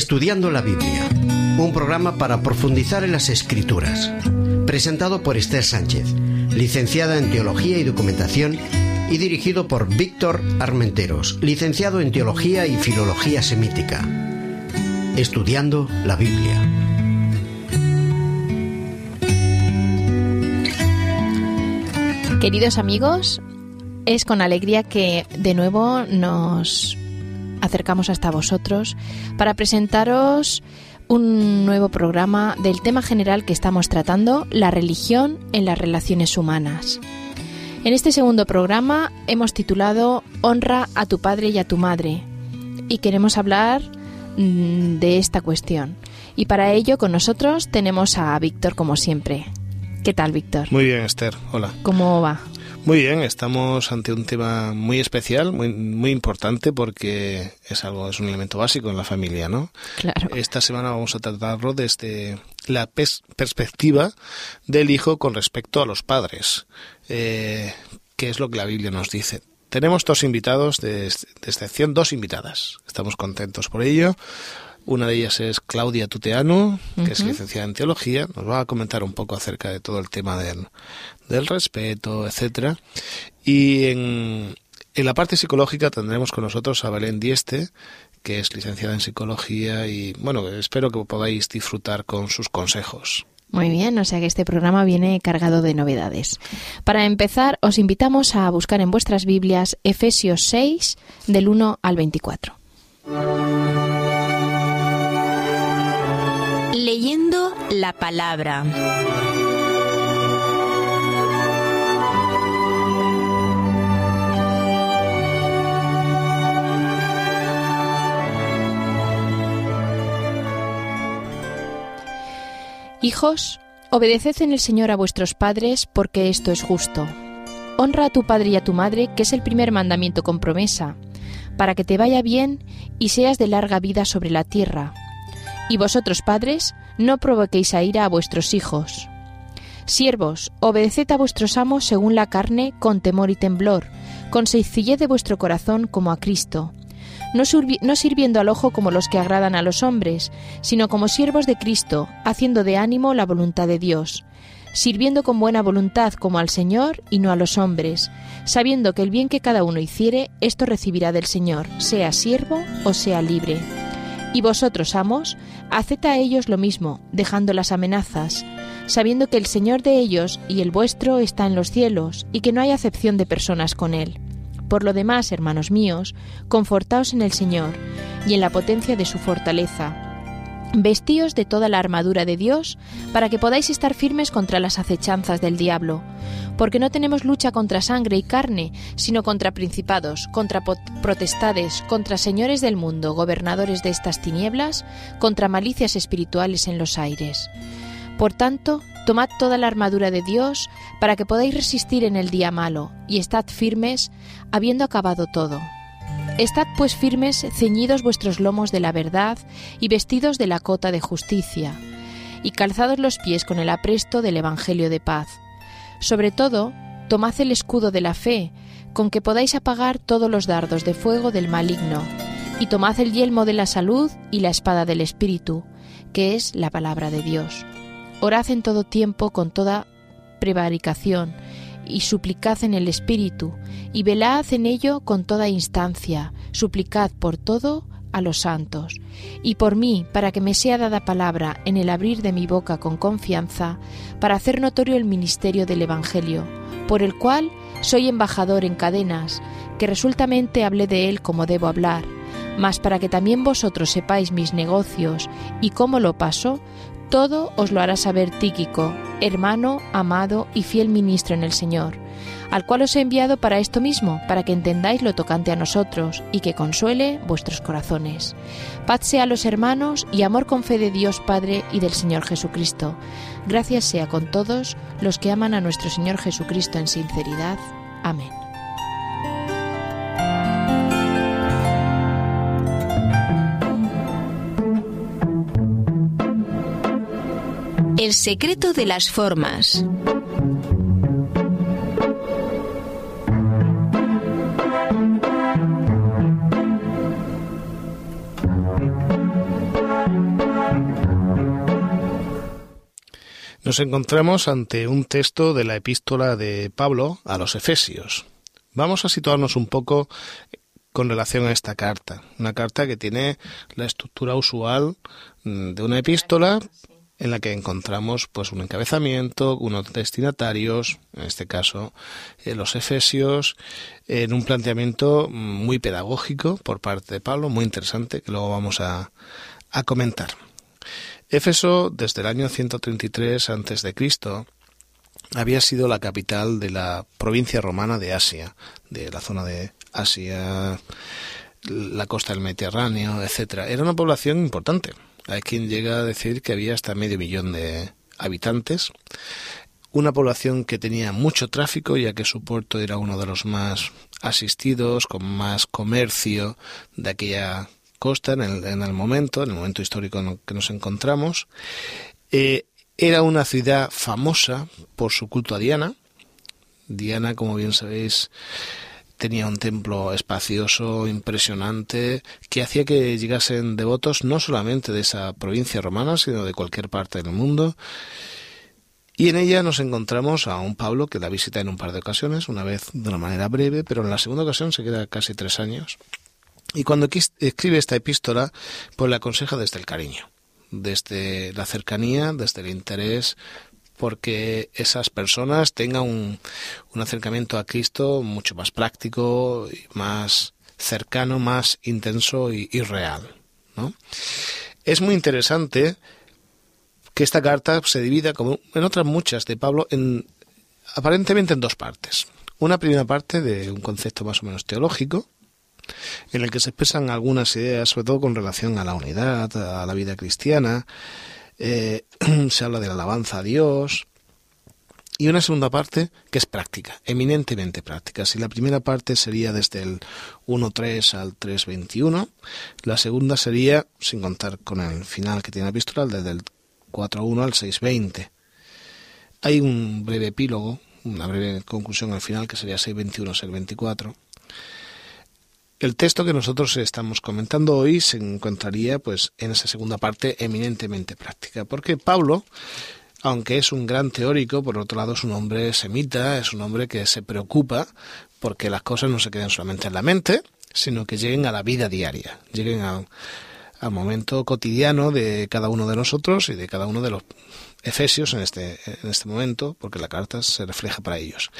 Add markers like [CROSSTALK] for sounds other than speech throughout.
Estudiando la Biblia, un programa para profundizar en las escrituras, presentado por Esther Sánchez, licenciada en Teología y Documentación y dirigido por Víctor Armenteros, licenciado en Teología y Filología Semítica. Estudiando la Biblia. Queridos amigos, es con alegría que de nuevo nos acercamos hasta vosotros para presentaros un nuevo programa del tema general que estamos tratando, la religión en las relaciones humanas. En este segundo programa hemos titulado Honra a tu padre y a tu madre y queremos hablar mm, de esta cuestión. Y para ello con nosotros tenemos a Víctor como siempre. ¿Qué tal, Víctor? Muy bien, Esther. Hola. ¿Cómo va? Muy bien, estamos ante un tema muy especial, muy, muy importante porque es algo, es un elemento básico en la familia, ¿no? Claro. Esta semana vamos a tratarlo desde la perspectiva del hijo con respecto a los padres, eh, que es lo que la Biblia nos dice. Tenemos dos invitados, de, de excepción, dos invitadas. Estamos contentos por ello. Una de ellas es Claudia Tuteanu, que es licenciada en teología. Nos va a comentar un poco acerca de todo el tema del, del respeto, etcétera. Y en, en la parte psicológica tendremos con nosotros a Belén Dieste, que es licenciada en psicología y bueno, espero que podáis disfrutar con sus consejos. Muy bien, o sea que este programa viene cargado de novedades. Para empezar, os invitamos a buscar en vuestras Biblias Efesios 6 del 1 al 24. Leyendo la palabra. Hijos, obedeced en el Señor a vuestros padres, porque esto es justo. Honra a tu padre y a tu madre, que es el primer mandamiento con promesa, para que te vaya bien y seas de larga vida sobre la tierra. Y vosotros, padres, no provoquéis a ira a vuestros hijos. Siervos, obedeced a vuestros amos según la carne, con temor y temblor, con sencillez de vuestro corazón como a Cristo, no, no, sirviendo al ojo como los que agradan a los hombres, sino como siervos de Cristo, haciendo de ánimo la voluntad de Dios, sirviendo con buena voluntad como al Señor y no a los hombres, sabiendo que el bien que cada uno hiciere, esto recibirá del Señor, sea siervo o sea libre. Y vosotros, amos, haced a ellos lo mismo, dejando las amenazas, sabiendo que el Señor de ellos y el vuestro está en los cielos, y que no hay acepción de personas con él. Por lo demás, hermanos míos, confortaos en el Señor y en la potencia de su fortaleza. Vestíos de toda la armadura de Dios para que podáis estar firmes contra las acechanzas del diablo, porque no tenemos lucha contra sangre y carne, sino contra principados, contra protestades, contra señores del mundo, gobernadores de estas tinieblas, contra malicias espirituales en los aires. Por tanto, tomad toda la armadura de Dios para que podáis resistir en el día malo, y estad firmes, habiendo acabado todo. Estad pues firmes, ceñidos vuestros lomos de la verdad, y vestidos de la cota de justicia, y calzados los pies con el apresto del Evangelio de paz. Sobre todo, tomad el escudo de la fe, con que podáis apagar todos los dardos de fuego del maligno, y tomad el yelmo de la salud y la espada del Espíritu, que es la palabra de Dios. Orad en todo tiempo con toda prevaricación y suplicad en el Espíritu, y velad en ello con toda instancia, suplicad por todo a los santos, y por mí, para que me sea dada palabra en el abrir de mi boca con confianza, para hacer notorio el ministerio del Evangelio, por el cual soy embajador en cadenas, que resultamente hablé de él como debo hablar, mas para que también vosotros sepáis mis negocios y cómo lo paso, todo os lo hará saber Tíquico, hermano, amado y fiel ministro en el Señor, al cual os he enviado para esto mismo, para que entendáis lo tocante a nosotros y que consuele vuestros corazones. Paz sea a los hermanos y amor con fe de Dios Padre y del Señor Jesucristo. Gracias sea con todos los que aman a nuestro Señor Jesucristo en sinceridad. Amén. El secreto de las formas. Nos encontramos ante un texto de la epístola de Pablo a los Efesios. Vamos a situarnos un poco con relación a esta carta, una carta que tiene la estructura usual mm, de una epístola en la que encontramos pues un encabezamiento, unos destinatarios, en este caso eh, los efesios, en un planteamiento muy pedagógico por parte de Pablo, muy interesante, que luego vamos a, a comentar. Éfeso, desde el año 133 a.C., había sido la capital de la provincia romana de Asia, de la zona de Asia, la costa del Mediterráneo, etcétera. Era una población importante. Hay quien llega a decir que había hasta medio millón de habitantes. Una población que tenía mucho tráfico, ya que su puerto era uno de los más asistidos, con más comercio de aquella costa en el, en el momento, en el momento histórico en el que nos encontramos. Eh, era una ciudad famosa por su culto a Diana. Diana, como bien sabéis, tenía un templo espacioso, impresionante, que hacía que llegasen devotos no solamente de esa provincia romana, sino de cualquier parte del mundo. Y en ella nos encontramos a un Pablo que la visita en un par de ocasiones, una vez de una manera breve, pero en la segunda ocasión se queda casi tres años. Y cuando escribe esta epístola, pues le aconseja desde el cariño, desde la cercanía, desde el interés porque esas personas tengan un, acercamiento a Cristo mucho más práctico, más cercano, más intenso y, real. ¿no? Es muy interesante que esta carta se divida, como en otras muchas de Pablo, en, aparentemente en dos partes. Una primera parte de un concepto más o menos teológico, en el que se expresan algunas ideas, sobre todo con relación a la unidad, a la vida cristiana, eh, [CLEARS THROAT] se habla de la alabanza a Dios, y una segunda parte que es práctica, eminentemente práctica. Si la primera parte sería desde el 1.3 al 3.21, la segunda sería, sin contar con el final que tiene la epístola, desde el 4.1 al 6.20. Hay un breve epílogo, una breve conclusión al final que sería 6.21 6.24. El texto que nosotros estamos comentando hoy se encontraría pues en esa segunda parte eminentemente práctica, porque Pablo, aunque es un gran teórico, por otro lado es un hombre semita, es un hombre que se preocupa porque las cosas no se queden solamente en la mente, sino que lleguen a la vida diaria, lleguen al, al momento cotidiano de cada uno de nosotros y de cada uno de los efesios en este, en este momento, porque la carta se refleja para ellos.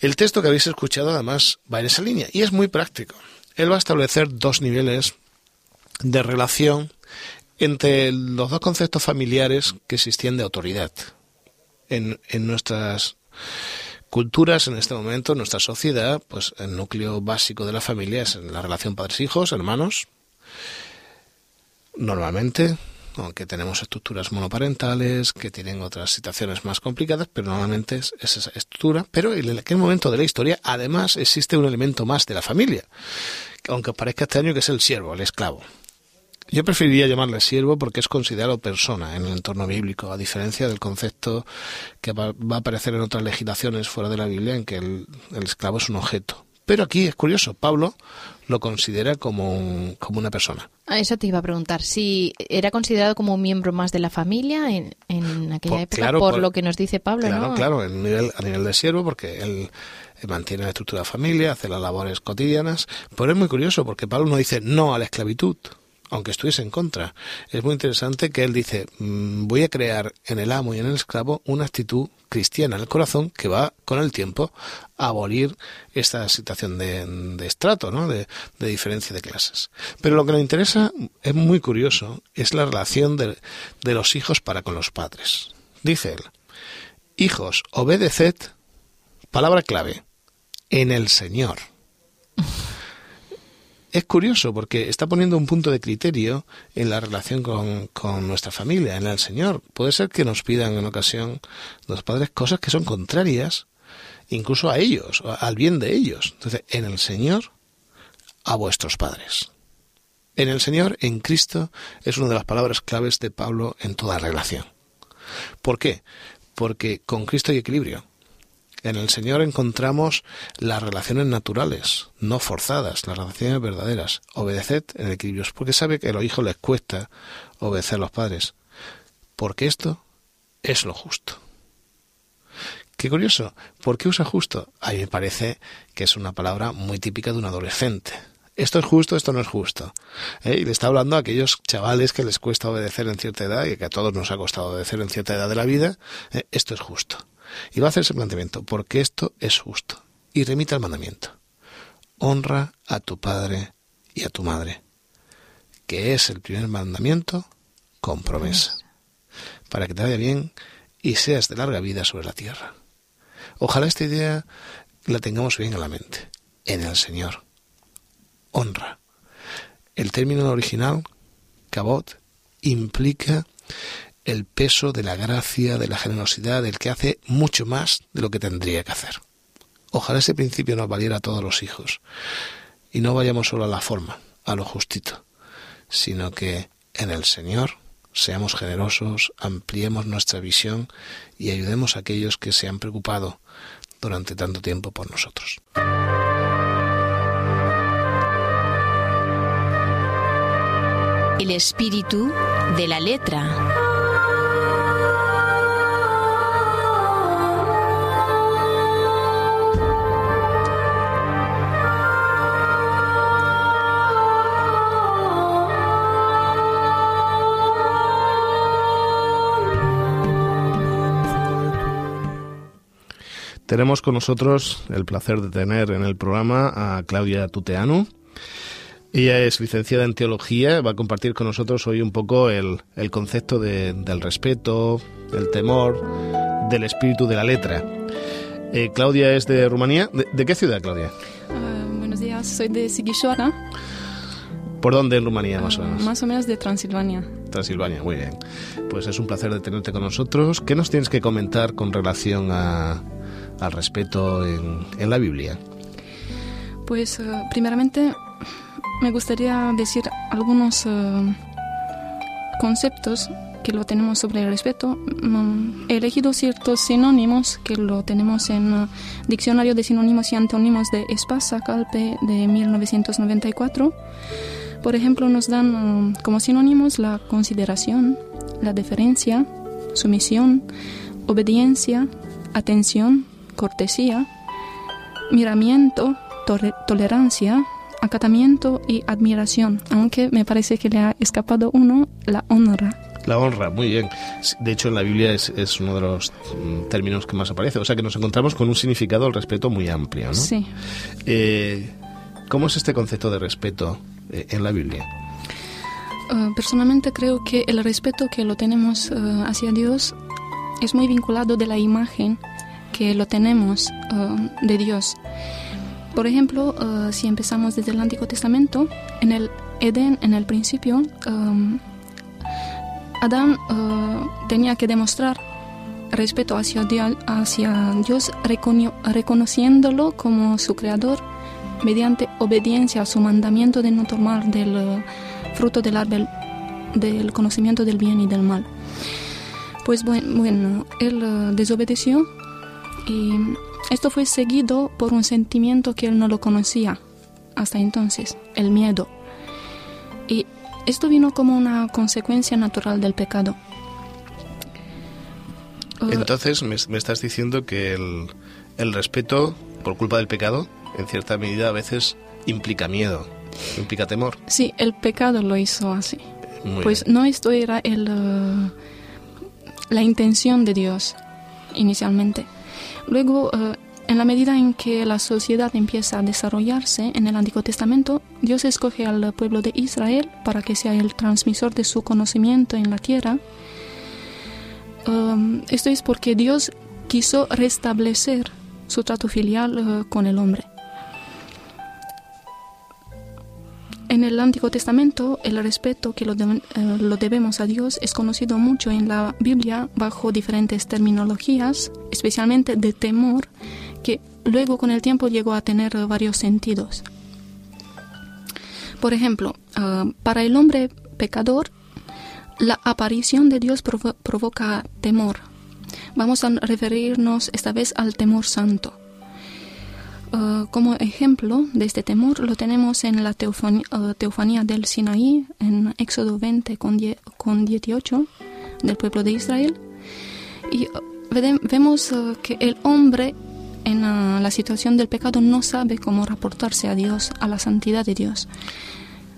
El texto que habéis escuchado además va en esa línea y es muy práctico. Él va a establecer dos niveles de relación entre los dos conceptos familiares que existían de autoridad en, en nuestras culturas en este momento, en nuestra sociedad, pues el núcleo básico de la familia es la relación padres-hijos, hermanos. Normalmente aunque tenemos estructuras monoparentales que tienen otras situaciones más complicadas, pero normalmente es, esa estructura. Pero en aquel momento de la historia, además, existe un elemento más de la familia, aunque parezca extraño que es el siervo, el esclavo. Yo preferiría llamarle siervo porque es considerado persona en el entorno bíblico, a diferencia del concepto que va, a aparecer en otras legislaciones fuera de la Biblia en que el esclavo es un objeto. Pero aquí es curioso, Pablo lo considera como, como una persona. A eso te iba a preguntar, si era considerado como un miembro más de la familia en, en aquella época, por, lo que nos dice Pablo, claro, Claro, a nivel, a nivel de siervo, porque él mantiene la estructura de familia, hace las labores cotidianas, pero es muy curioso porque Pablo no dice no a la esclavitud, aunque estuviese en contra. Es muy interesante que él dice, mm, voy a crear en el amo y en el esclavo una actitud cristiana en el corazón que va con el tiempo a abolir esta situación de, estrato, ¿no? de, diferencia de clases. Pero lo que le interesa es muy curioso, es la relación de, de los hijos para con los padres. Dice él, hijos, obedeced, palabra clave, en el Señor es curioso porque está poniendo un punto de criterio en la relación con, con, nuestra familia, en el Señor. Puede ser que nos pidan en ocasión los padres cosas que son contrarias incluso a ellos, al bien de ellos. Entonces, en el Señor, a vuestros padres. En el Señor, en Cristo, es una de las palabras claves de Pablo en toda relación. ¿Por qué? Porque con Cristo hay equilibrio. En el Señor encontramos las relaciones naturales, no forzadas, las relaciones verdaderas. Obedeced en equilibrios, porque sabe que a los hijos les cuesta obedecer a los padres. Porque esto es lo justo. Qué curioso. ¿Por qué usa justo? A mí me parece que es una palabra muy típica de un adolescente. Esto es justo, esto no es justo. ¿Eh? Y le está hablando a aquellos chavales que les cuesta obedecer en cierta edad y que a todos nos ha costado obedecer en cierta edad de la vida. ¿eh? Esto es justo. Y va a hacer ese planteamiento, porque esto es justo. Y remite al mandamiento. Honra a tu padre y a tu madre, que es el primer mandamiento con promesa, para que te vaya bien y seas de larga vida sobre la tierra. Ojalá esta idea la tengamos bien en la mente, en el Señor. Honra. El término original, cabot, implica el peso de la gracia, de la generosidad, del que hace mucho más de lo que tendría que hacer. Ojalá ese principio nos valiera a todos los hijos y no vayamos solo a la forma, a lo justito, sino que en el Señor seamos generosos, ampliemos nuestra visión y ayudemos a aquellos que se han preocupado durante tanto tiempo por nosotros. El espíritu de la letra. Tenemos con nosotros el placer de tener en el programa a Claudia Tuteanu. Ella es licenciada en teología, va a compartir con nosotros hoy un poco el, concepto del respeto, del temor, del espíritu de la letra. Eh, Claudia es de Rumanía. ¿De, qué ciudad, Claudia? Uh, buenos días, soy de Sighișoara. ¿Por dónde en Rumanía, más o menos? Más o menos de Transilvania. Transilvania, muy bien. Pues es un placer de tenerte con nosotros. ¿Qué nos tienes que comentar con relación a, al respeto en, la Biblia? Pues uh, primeramente me gustaría decir algunos uh, conceptos que lo tenemos sobre el respeto. Um, he elegido ciertos sinónimos que lo tenemos en uh, Diccionario de Sinónimos y Antónimos de Espasa Calpe de 1994. Por ejemplo, nos dan como sinónimos la consideración, la deferencia, sumisión, obediencia, atención, cortesía, miramiento, tolerancia, acatamiento y admiración, aunque me parece que le ha escapado uno, la honra. La honra, muy bien. De hecho, en la Biblia es, uno de los mm, términos que más aparece. O sea que nos encontramos con un significado del respeto muy amplio, ¿no? Sí. Eh, ¿Cómo es este concepto de respeto eh, en la Biblia? Uh, personalmente creo que el respeto que lo tenemos uh, hacia Dios es muy vinculado de la imagen que lo tenemos uh, de Dios. Por ejemplo, uh, si empezamos desde el Antiguo Testamento, en el Edén, en el principio, um, Adán tenía que demostrar respeto hacia Dios reconociéndolo como su creador mediante obediencia a su mandamiento de no tomar del fruto del árbol del conocimiento del bien y del mal. Pues bueno, él desobedeció y esto fue seguido por un sentimiento que él no lo conocía hasta entonces, el miedo. Y esto vino como una consecuencia natural del pecado. Uh, Entonces me, estás diciendo que el, respeto por culpa del pecado, en cierta medida a veces implica miedo, implica temor. Sí, el pecado lo hizo así. pues no esto era el, uh, la intención de Dios inicialmente. Luego, eh, en la medida en que la sociedad empieza a desarrollarse en el Antiguo Testamento, Dios escoge al pueblo de Israel para que sea el transmisor de su conocimiento en la tierra. Um, esto es porque Dios quiso restablecer su trato filial eh, con el hombre. En el Antiguo Testamento, el respeto que lo, eh, lo, debemos a Dios es conocido mucho en la Biblia bajo diferentes terminologías, especialmente de temor, que luego con el tiempo llegó a tener varios sentidos. Por ejemplo, ah, para el hombre pecador, la aparición de Dios provoca temor. Vamos a referirnos esta vez al temor santo. Uh, como ejemplo de este temor lo tenemos en la uh, teofanía, del Sinaí, en Éxodo 20 con, 18 del pueblo de Israel. Y uh, vemos uh, que el hombre en la situación del pecado no sabe cómo reportarse a Dios, a la santidad de Dios.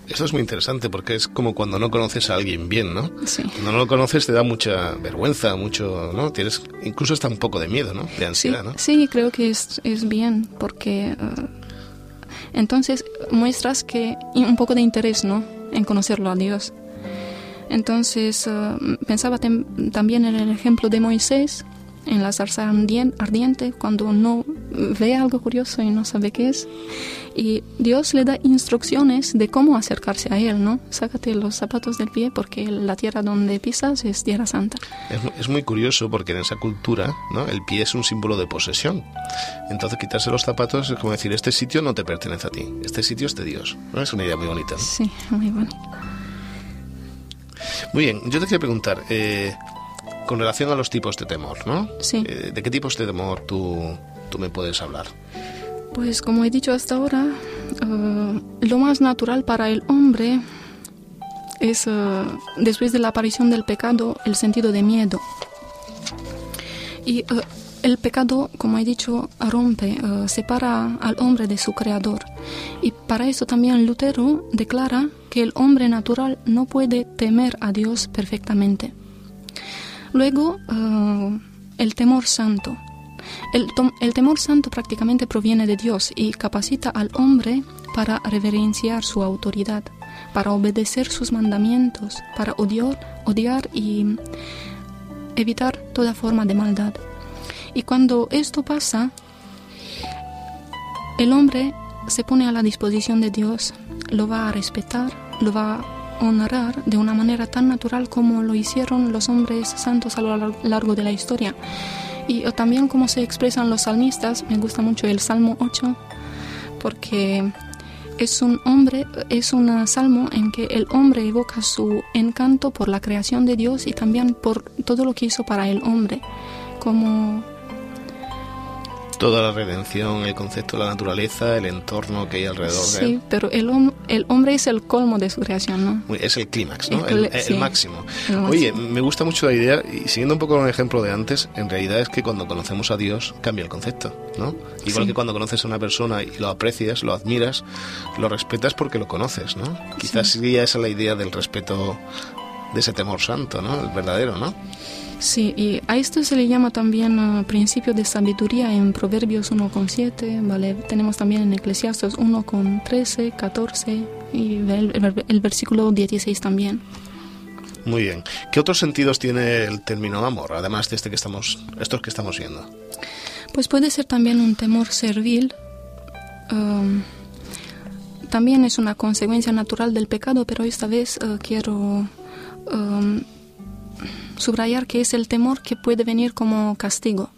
Eso es muy interesante porque es como cuando no conoces a alguien bien, ¿no? Sí. Cuando no lo conoces te da mucha vergüenza, mucho, ¿no? Tienes incluso hasta un poco de miedo, ¿no? De ansiedad, sí, ¿no? Sí, creo que es, es bien porque uh, entonces muestras que un poco de interés, ¿no? En conocerlo a Dios. Entonces uh, pensaba también en el ejemplo de Moisés en la zarza ardiente cuando no ve algo curioso y no sabe qué es. Y Dios le da instrucciones de cómo acercarse a Él, ¿no? Sácate los zapatos del pie porque la tierra donde pisas es tierra santa. Es, es muy curioso porque en esa cultura, ¿no? El pie es un símbolo de posesión. Entonces quitarse los zapatos es como decir, este sitio no te pertenece a ti, este sitio es de Dios. ¿no? Es una idea muy bonita. ¿no? Sí, muy bonita. Muy bien, yo te quería preguntar, eh, con relación a los tipos de temor, ¿no? Sí. Eh, ¿De qué tipos de temor tú, tú me puedes hablar? Pues como he dicho hasta ahora, uh, lo más natural para el hombre es, uh, después de la aparición del pecado, el sentido de miedo. Y uh, el pecado, como he dicho, rompe, separa al hombre de su creador. Y para eso también Lutero declara que el hombre natural no puede temer a Dios perfectamente. Luego, uh, el temor santo. El, el, temor santo prácticamente proviene de Dios y capacita al hombre para reverenciar su autoridad, para obedecer sus mandamientos, para odiar, odiar y evitar toda forma de maldad. Y cuando esto pasa, el hombre se pone a la disposición de Dios, lo va a respetar, lo va honrar de una manera tan natural como lo hicieron los hombres santos a lo largo de la historia. Y también como se expresan los salmistas, me gusta mucho el Salmo 8, porque es un hombre, es un salmo en que el hombre evoca su encanto por la creación de Dios y también por todo lo que hizo para el hombre, como toda la redención, el concepto de la naturaleza, el entorno que hay alrededor sí, de él. pero el, hom el, hombre es el colmo de su creación, ¿no? Es el clímax, ¿no? El, el, sí, máximo. el máximo. Oye, me gusta mucho la idea, y siguiendo un poco con el ejemplo de antes, en realidad es que cuando conocemos a Dios cambia el concepto, ¿no? Igual Sí. que cuando conoces a una persona y lo aprecias, lo admiras, lo respetas porque lo conoces, ¿no? Quizás sería esa la idea del respeto de ese temor santo, ¿no? El verdadero, ¿no? Sí, y a esto se le llama también uh, principio de sabiduría en Proverbios 1,7, ¿vale? Tenemos también en Eclesiastes 1,13, 14 y el, el, el versículo 16 también. Muy bien. ¿Qué otros sentidos tiene el término amor, además de este que estamos, estos que estamos viendo? Pues puede ser también un temor servil. um, también es una consecuencia natural del pecado, pero esta vez uh, quiero um, subrayar que es el temor que puede venir como castigo.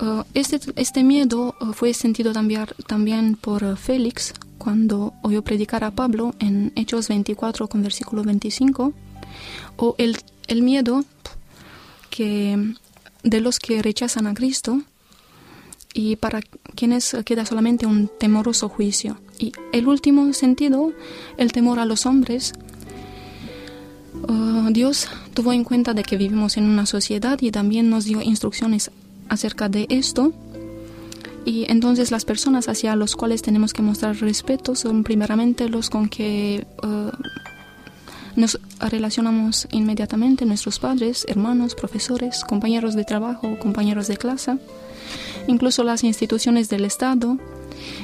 Uh, este, este, miedo uh, fue sentido también, también por Félix cuando oyó predicar a Pablo en Hechos 24 con versículo 25, o el, el miedo que, de los que rechazan a Cristo y para quienes queda solamente un temoroso juicio. Y el último sentido, el temor a los hombres, Uh, Dios tuvo en cuenta de que vivimos en una sociedad y también nos dio instrucciones acerca de esto. Y entonces las personas hacia los cuales tenemos que mostrar respeto son primeramente los con que uh, nos relacionamos inmediatamente, nuestros padres, hermanos, profesores, compañeros de trabajo, compañeros de clase, incluso las instituciones del Estado.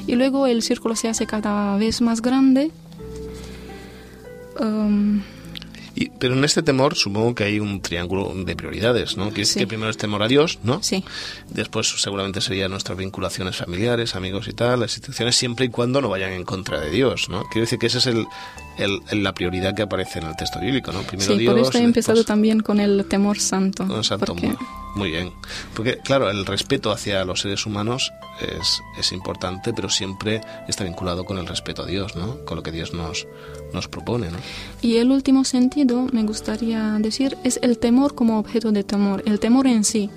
Y luego el círculo se hace cada vez más grande. Y, pero en este temor supongo que hay un triángulo de prioridades, ¿no? Que, Sí. que primero es temor a Dios, ¿no? sí, Después seguramente serían nuestras vinculaciones familiares, amigos y tal, las instituciones, siempre y cuando no vayan en contra de Dios, ¿no? Quiero decir que esa es el, el- la prioridad que aparece en el texto bíblico, ¿no? Primero sí, Dios. por esto he empezado después también con el temor santo. con el santo porque- amor. Muy bien. Porque, claro, el respeto hacia los seres humanos es, es importante, pero siempre está vinculado con el respeto a Dios, ¿no? Con lo que Dios nos, nos propone, ¿no? Y el último sentido, me gustaría decir, es el temor como objeto de temor. El temor en sí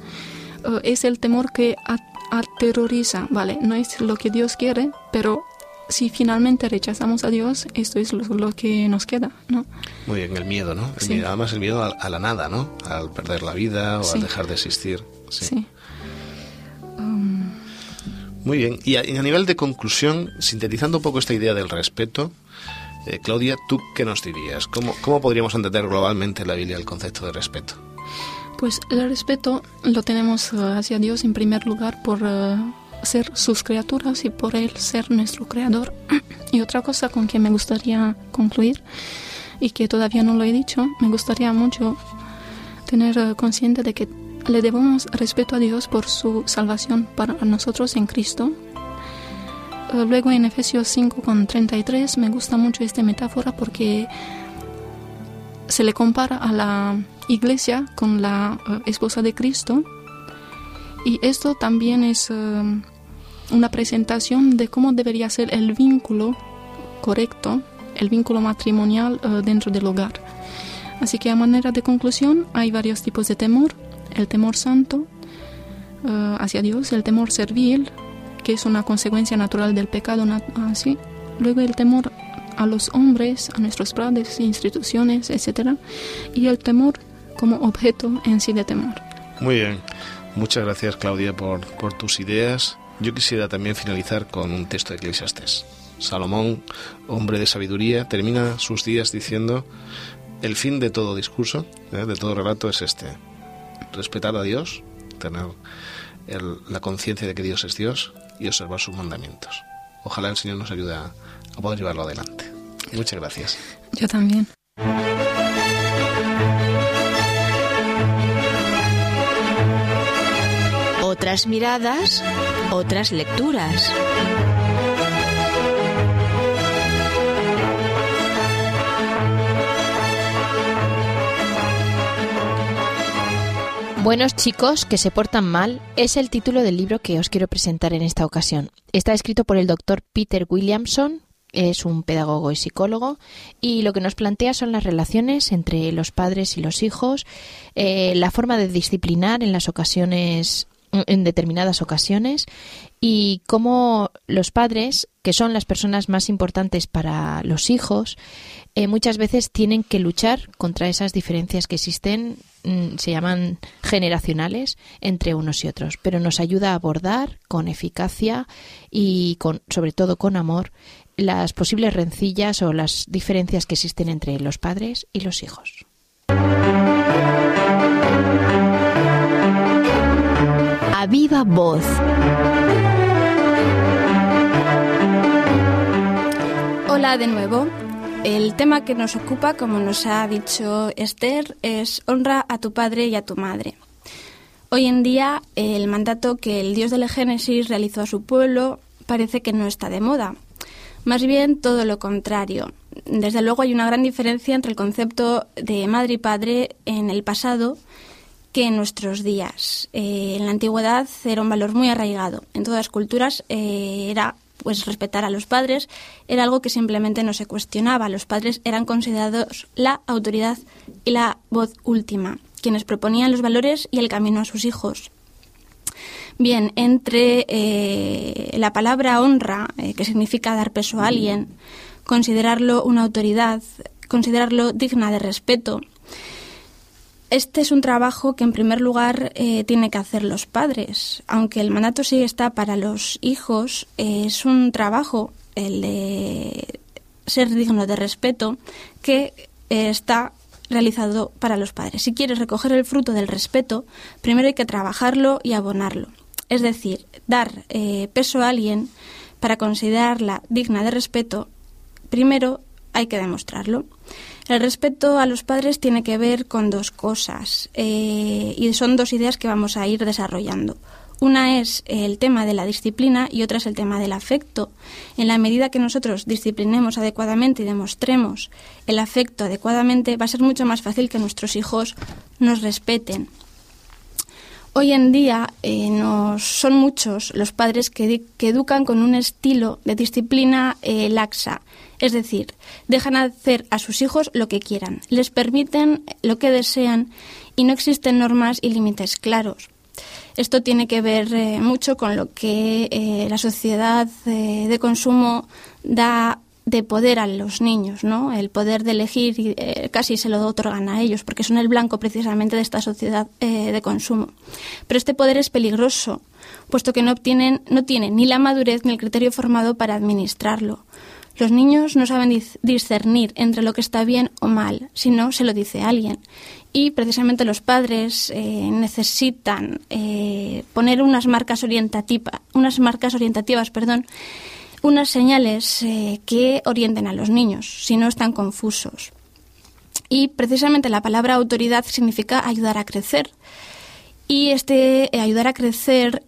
eh, es el temor que a- aterroriza, ¿vale? No es lo que Dios quiere, pero si finalmente rechazamos a Dios, esto es lo, que nos queda, ¿no? Muy bien, el miedo, ¿no? además el miedo a, la nada, ¿no? Al perder la vida o al dejar de existir. Sí. Um, Muy bien, y a, nivel de conclusión, sintetizando un poco esta idea del respeto, eh, Claudia, ¿tú qué nos dirías? ¿Cómo, ¿Cómo podríamos entender globalmente en la Biblia el concepto de respeto? Pues el respeto lo tenemos eh, hacia Dios en primer lugar por eh, ser sus criaturas y por Él ser nuestro creador. [CLEARS THROAT] Y otra cosa con que me gustaría concluir y que todavía no lo he dicho, me gustaría mucho tener consciente de que le debemos respeto a Dios por su salvación para nosotros en Cristo. Eh, luego en Efesios 5 con 33 me gusta mucho esta metáfora porque se le compara a la iglesia con la eh, esposa de Cristo y esto también es una presentación de cómo debería ser el vínculo correcto, el vínculo matrimonial eh, dentro del hogar. Así que a manera de conclusión hay varios tipos de temor. El temor santo eh, hacia Dios, el temor servil, que es una consecuencia natural del pecado, así. Luego el temor a los hombres, a nuestros padres, instituciones, etc. Y el temor como objeto en sí de temor. Muy bien. Muchas gracias Claudia por, por tus ideas yo quisiera también finalizar con un texto de Eclesiastes. Salomón, hombre de sabiduría, termina sus días diciendo, el fin de todo discurso, ¿eh? de todo relato es este, respetar a Dios, tener la conciencia de que Dios es Dios y observar sus mandamientos. Ojalá el Señor nos ayude a poder llevarlo adelante. Muchas gracias. Yo también. Otras miradas, otras lecturas. Buenos chicos que se portan mal es el título del libro que os quiero presentar en esta ocasión. Está escrito por el doctor Peter Williamson, es un pedagogo y psicólogo, y lo que nos plantea son las relaciones entre los padres y los hijos, eh, la forma de disciplinar en las ocasiones en determinadas ocasiones y cómo los padres, que son las personas más importantes para los hijos, eh, muchas veces tienen que luchar contra esas diferencias que existen, mm, se llaman generacionales, entre unos y otros, pero nos ayuda a abordar con eficacia y con, sobre todo con amor las posibles rencillas o las diferencias que existen entre los padres y los hijos. Viva voz. Hola de nuevo. El tema que nos ocupa, como nos ha dicho Esther, es honra a tu padre y a tu madre. Hoy en día, el mandato que el Dios de la Génesis realizó a su pueblo parece que no está de moda. Más bien todo lo contrario. Desde luego hay una gran diferencia entre el concepto de madre y padre en el pasado que en nuestros días. Eh, en la antigüedad era un valor muy arraigado. En todas las culturas eh, era pues respetar a los padres era algo que simplemente no se cuestionaba. Los padres eran considerados la autoridad y la voz última, quienes proponían los valores y el camino a sus hijos. Bien, entre eh, la palabra honra, que significa dar peso a alguien, considerarlo una autoridad, considerarlo digna de respeto, este es un trabajo que en primer lugar eh, tiene que hacer los padres. Aunque el mandato sí está para los hijos, eh, es un trabajo, el de ser digno de respeto, que eh, está realizado para los padres. Si quieres recoger el fruto del respeto, primero hay que trabajarlo y abonarlo. Es decir, dar peso a alguien para considerarla digna de respeto, primero hay que demostrarlo. El respeto a los padres tiene que ver con dos cosas eh, y son dos ideas que vamos a ir desarrollando. Una es el tema de la disciplina y otra es el tema del afecto. En la medida que nosotros disciplinemos adecuadamente y demostremos el afecto adecuadamente, va a ser mucho más fácil que nuestros hijos nos respeten. Hoy en día eh, son muchos los padres que, educan con un estilo de disciplina eh, laxa es decir, dejan hacer a sus hijos lo que quieran, les permiten lo que desean y no existen normas y límites claros. Esto tiene que ver eh, mucho con lo que eh, la sociedad eh, de consumo da de poder a los niños, ¿no? El poder de elegir casi se lo otorgan a ellos, porque son el blanco precisamente de esta sociedad de consumo. Pero este poder es peligroso, puesto que no obtienen, no tienen ni la madurez ni el criterio formado para administrarlo. Los niños no saben discernir entre lo que está bien o mal, si no se lo dice alguien y precisamente los padres eh, necesitan eh, poner unas marcas orientativas, unas marcas orientativas, perdón, unas señales eh, que orienten a los niños, si no están confusos. Y precisamente la palabra autoridad significa ayudar a crecer. Y este ayudar a crecer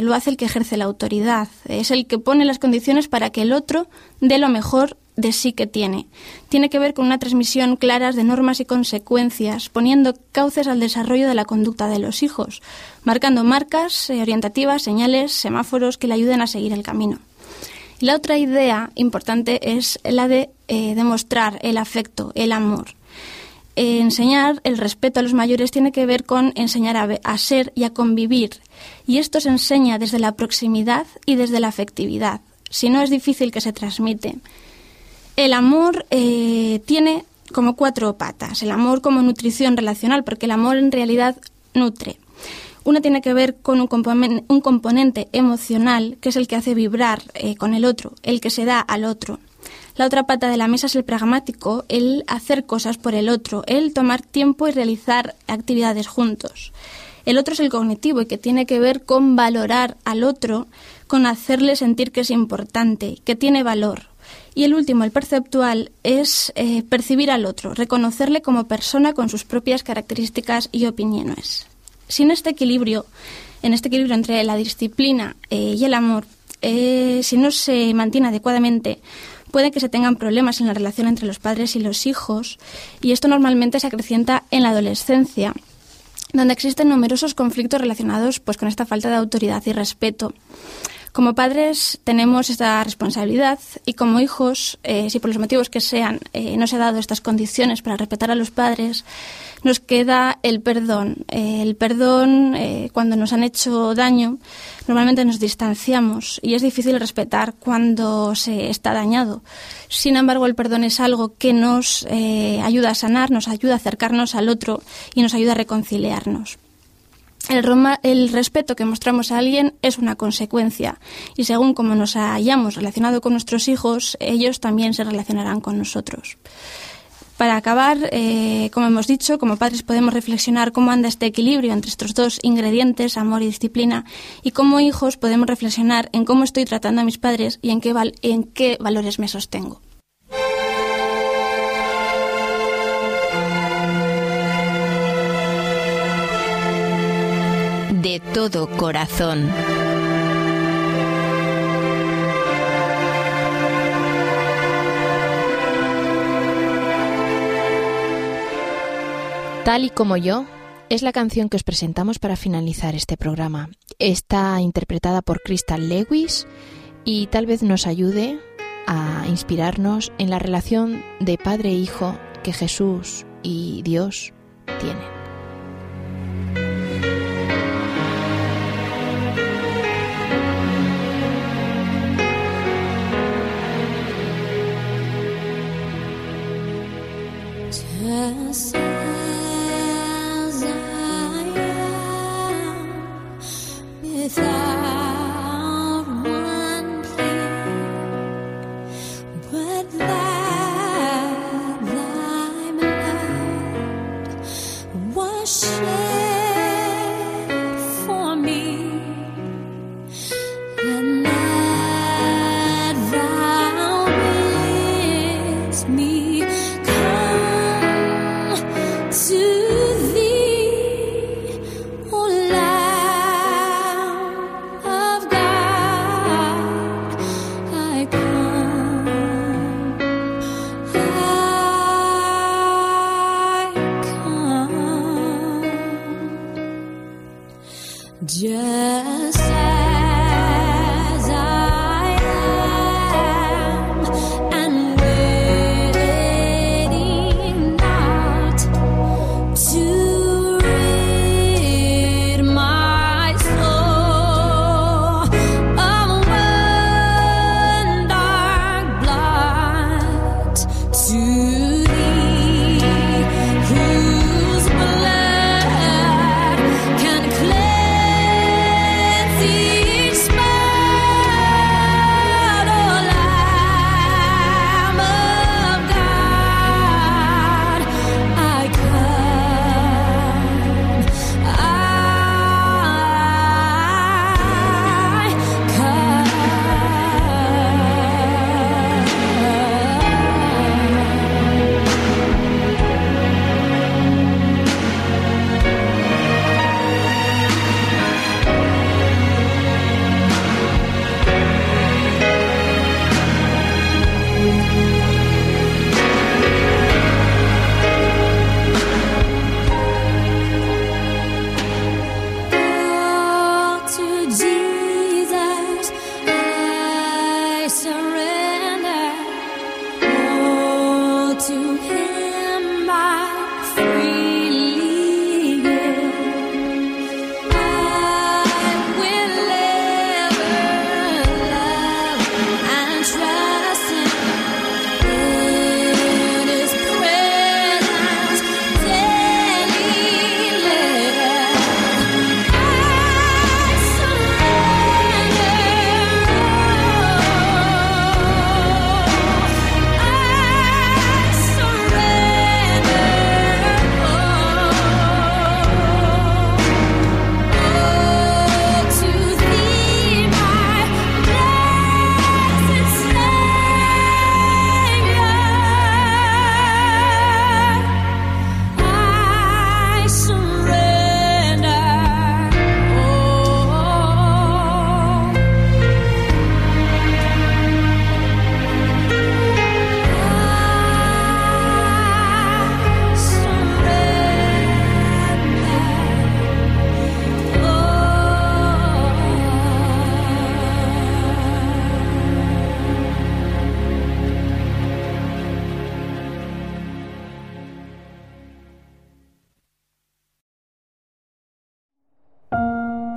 lo hace el que ejerce la autoridad. Es el que pone las condiciones para que el otro dé lo mejor de sí que tiene. Tiene que ver con una transmisión clara de normas y consecuencias, poniendo cauces al desarrollo de la conducta de los hijos, marcando marcas eh, orientativas, señales, semáforos que le ayuden a seguir el camino. La otra idea importante es la de eh, demostrar el afecto, el amor. Enseñar el respeto a los mayores tiene que ver con enseñar a, ser y a convivir. Y esto se enseña desde la proximidad y desde la afectividad. Si no es difícil que se transmite. El amor eh, tiene como cuatro patas. El amor como nutrición relacional, porque el amor en realidad nutre. Una tiene que ver con un, componente, emocional, que es el que hace vibrar eh, con el otro, el que se da al otro. La otra pata de la mesa es el pragmático, el hacer cosas por el otro, el tomar tiempo y realizar actividades juntos. El otro es el cognitivo y que tiene que ver con valorar al otro, con hacerle sentir que es importante, que tiene valor. Y el último, el perceptual, es eh, percibir al otro, reconocerle como persona con sus propias características y opiniones. Sin este equilibrio, en este equilibrio entre la disciplina eh, y el amor, eh, si no se mantiene adecuadamente, puede que se tengan problemas en la relación entre los padres y los hijos, y esto normalmente se acrecienta en la adolescencia, donde existen numerosos conflictos relacionados pues, con esta falta de autoridad y respeto. Como padres tenemos esta responsabilidad y como hijos, eh, si por los motivos que sean eh, no se han dado estas condiciones para respetar a los padres, nos queda el perdón. Eh, el perdón, cuando nos han hecho daño, normalmente nos distanciamos y es difícil respetar cuando se está dañado. Sin embargo, el perdón es algo que nos ayuda a sanar, nos ayuda a acercarnos al otro y nos ayuda a reconciliarnos. El, respeto que mostramos a alguien es una consecuencia y según como nos hayamos relacionado con nuestros hijos, ellos también se relacionarán con nosotros. Para acabar, eh, como hemos dicho, como padres podemos reflexionar cómo anda este equilibrio entre estos dos ingredientes, amor y disciplina, y como hijos podemos reflexionar en cómo estoy tratando a mis padres y en qué, en qué valores me sostengo. de todo corazón. Tal y como yo es la canción que os presentamos para finalizar este programa. Está interpretada por Crystal Lewis y tal vez nos ayude a inspirarnos en la relación de padre e hijo que Jesús y Dios tienen.